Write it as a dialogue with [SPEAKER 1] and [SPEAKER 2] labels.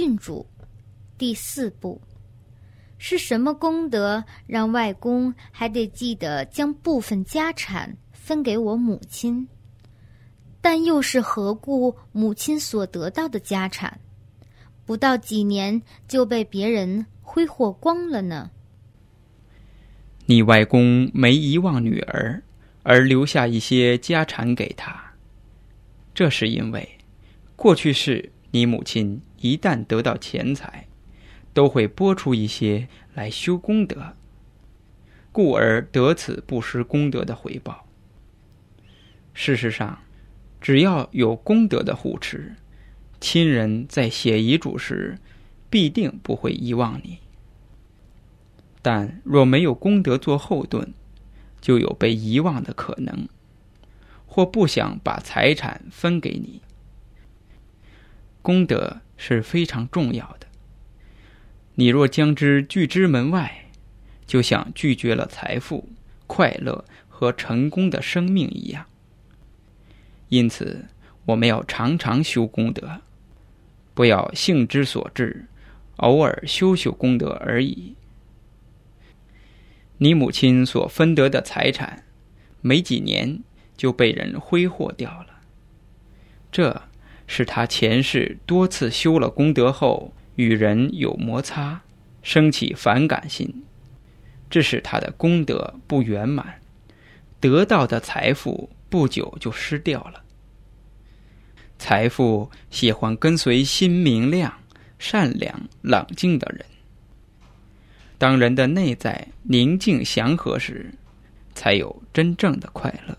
[SPEAKER 1] 郡主第四步。是什么功德让外公还得记得将部分家产分给我母亲？但又是何故母亲所得到的家产，不到几年就被别人挥霍光了呢？
[SPEAKER 2] 你外公没遗忘女儿，而留下一些家产给他，这是因为过去是你母亲一旦得到钱财。都会拨出一些来修功德，故而得此不失功德的回报。事实上，只要有功德的护持，亲人在写遗嘱时必定不会遗忘你。但若没有功德做后盾，就有被遗忘的可能，或不想把财产分给你。功德是非常重要的。你若将之拒之门外，就像拒绝了财富、快乐和成功的生命一样。因此，我们要常常修功德，不要性之所至，偶尔修修功德而已。你母亲所分得的财产，没几年就被人挥霍掉了。这是他前世多次修了功德后。与人有摩擦，生起反感心，这使他的功德不圆满，得到的财富不久就失掉了。财富喜欢跟随心明亮、善良、冷静的人。当人的内在宁静祥和时，才有真正的快乐。